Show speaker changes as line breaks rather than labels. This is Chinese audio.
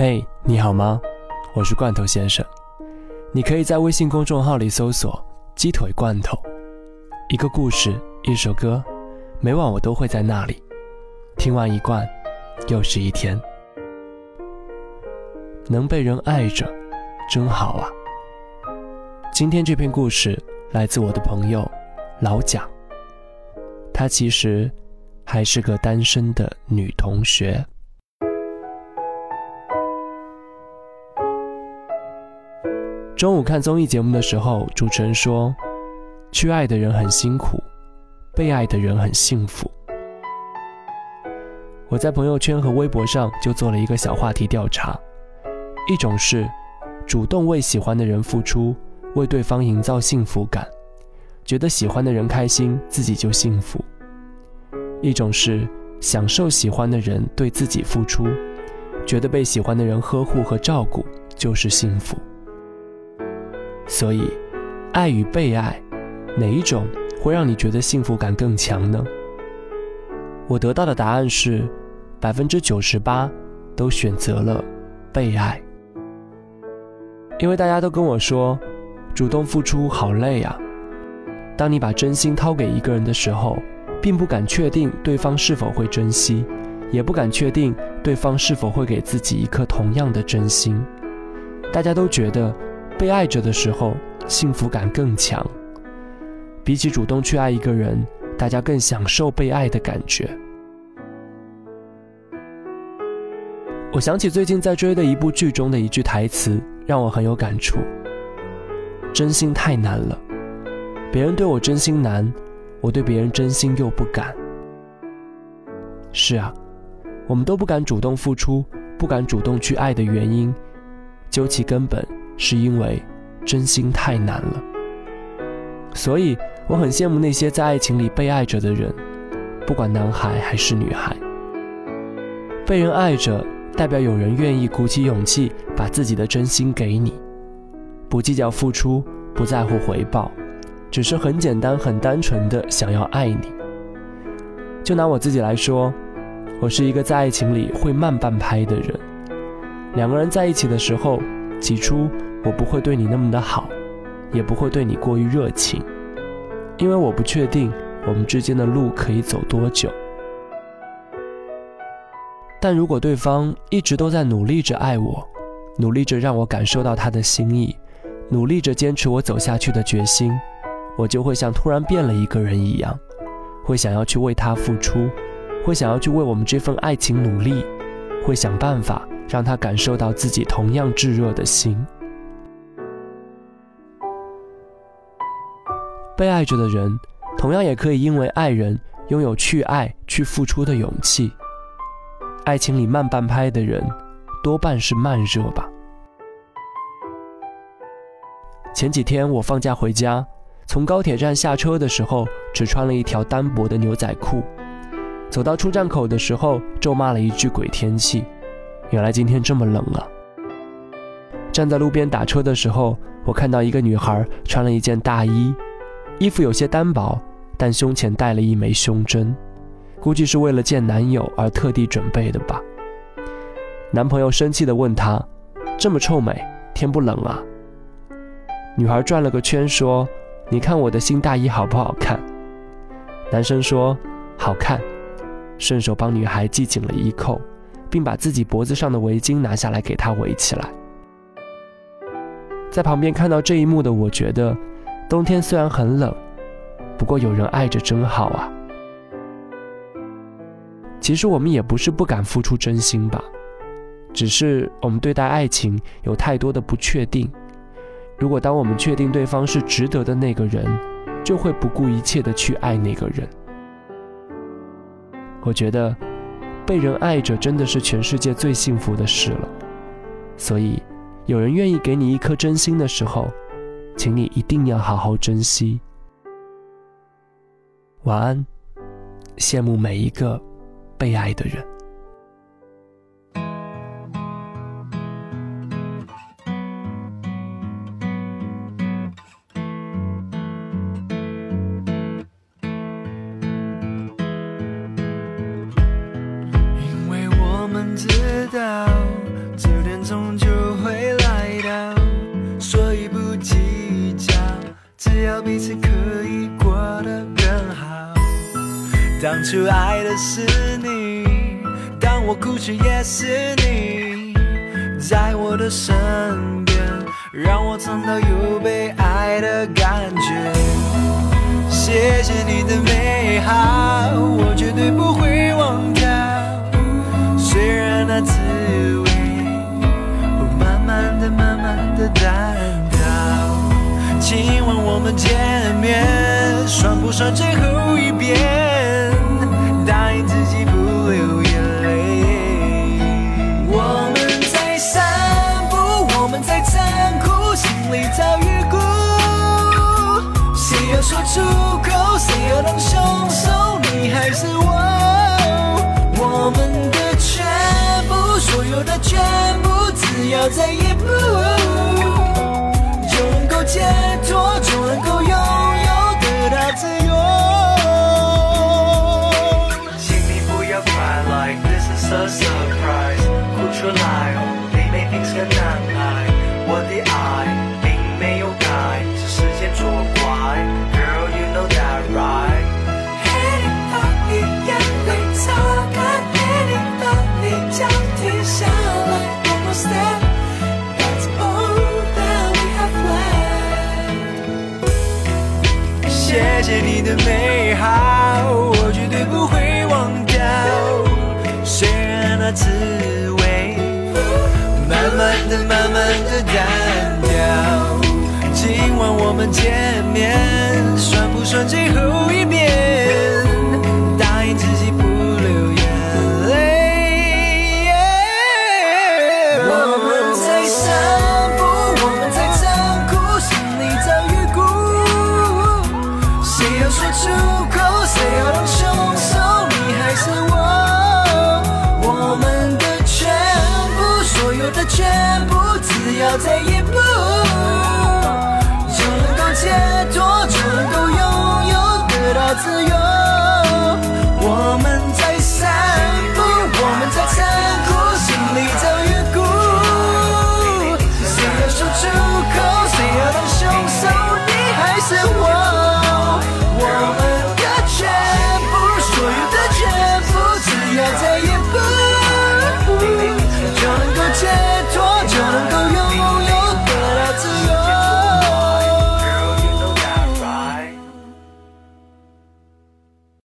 嘿，你好吗？我是罐头先生。你可以在微信公众号里搜索“鸡腿罐头”，一个故事，一首歌，每晚我都会在那里。听完一罐，又是一天。能被人爱着，真好啊！今天这篇故事来自我的朋友老蒋，她其实还是个单身的女同学。中午看综艺节目的时候，主持人说：“去爱的人很辛苦，被爱的人很幸福。”我在朋友圈和微博上就做了一个小话题调查：一种是主动为喜欢的人付出，为对方营造幸福感，觉得喜欢的人开心，自己就幸福；一种是享受喜欢的人对自己付出，觉得被喜欢的人呵护和照顾就是幸福。所以，爱与被爱，哪一种会让你觉得幸福感更强呢？我得到的答案是，百分之九十八都选择了被爱。因为大家都跟我说，主动付出好累啊。当你把真心掏给一个人的时候，并不敢确定对方是否会珍惜，也不敢确定对方是否会给自己一颗同样的真心。大家都觉得。被爱着的时候，幸福感更强。比起主动去爱一个人，大家更享受被爱的感觉。我想起最近在追的一部剧中的一句台词，让我很有感触：真心太难了，别人对我真心难，我对别人真心又不敢。是啊，我们都不敢主动付出，不敢主动去爱的原因，究其根本。是因为真心太难了，所以我很羡慕那些在爱情里被爱着的人，不管男孩还是女孩。被人爱着，代表有人愿意鼓起勇气把自己的真心给你，不计较付出，不在乎回报，只是很简单、很单纯的想要爱你。就拿我自己来说，我是一个在爱情里会慢半拍的人，两个人在一起的时候，起初。我不会对你那么的好，也不会对你过于热情，因为我不确定我们之间的路可以走多久。但如果对方一直都在努力着爱我，努力着让我感受到他的心意，努力着坚持我走下去的决心，我就会像突然变了一个人一样，会想要去为他付出，会想要去为我们这份爱情努力，会想办法让他感受到自己同样炙热的心。被爱着的人，同样也可以因为爱人拥有去爱、去付出的勇气。爱情里慢半拍的人，多半是慢热吧。前几天我放假回家，从高铁站下车的时候，只穿了一条单薄的牛仔裤，走到出站口的时候，咒骂了一句“鬼天气”。原来今天这么冷啊！站在路边打车的时候，我看到一个女孩穿了一件大衣。衣服有些单薄，但胸前戴了一枚胸针，估计是为了见男友而特地准备的吧。男朋友生气地问她：“这么臭美，天不冷啊？”女孩转了个圈说：“你看我的新大衣好不好看？”男生说：“好看。”顺手帮女孩系紧了衣扣，并把自己脖子上的围巾拿下来给他围起来。在旁边看到这一幕的我，觉得。冬天虽然很冷，不过有人爱着真好啊。其实我们也不是不敢付出真心吧，只是我们对待爱情有太多的不确定。如果当我们确定对方是值得的那个人，就会不顾一切的去爱那个人。我觉得被人爱着真的是全世界最幸福的事了。所以，有人愿意给你一颗真心的时候。请你一定要好好珍惜。晚安，羡慕每一个被爱的人。
知道，注定。终究会来到，所以不计较，只要彼此可以过得更好。当初爱的是你，当我哭泣也是你，在我的身边，让我尝到有被爱的感觉。谢谢你的美好，我算不算最后一遍？答应自己不流眼泪。我们在散步，我们在残酷，心里早预估。谁要说出口，谁要当凶手，你还是我。我们的全部，所有的全部，只要在一步，
间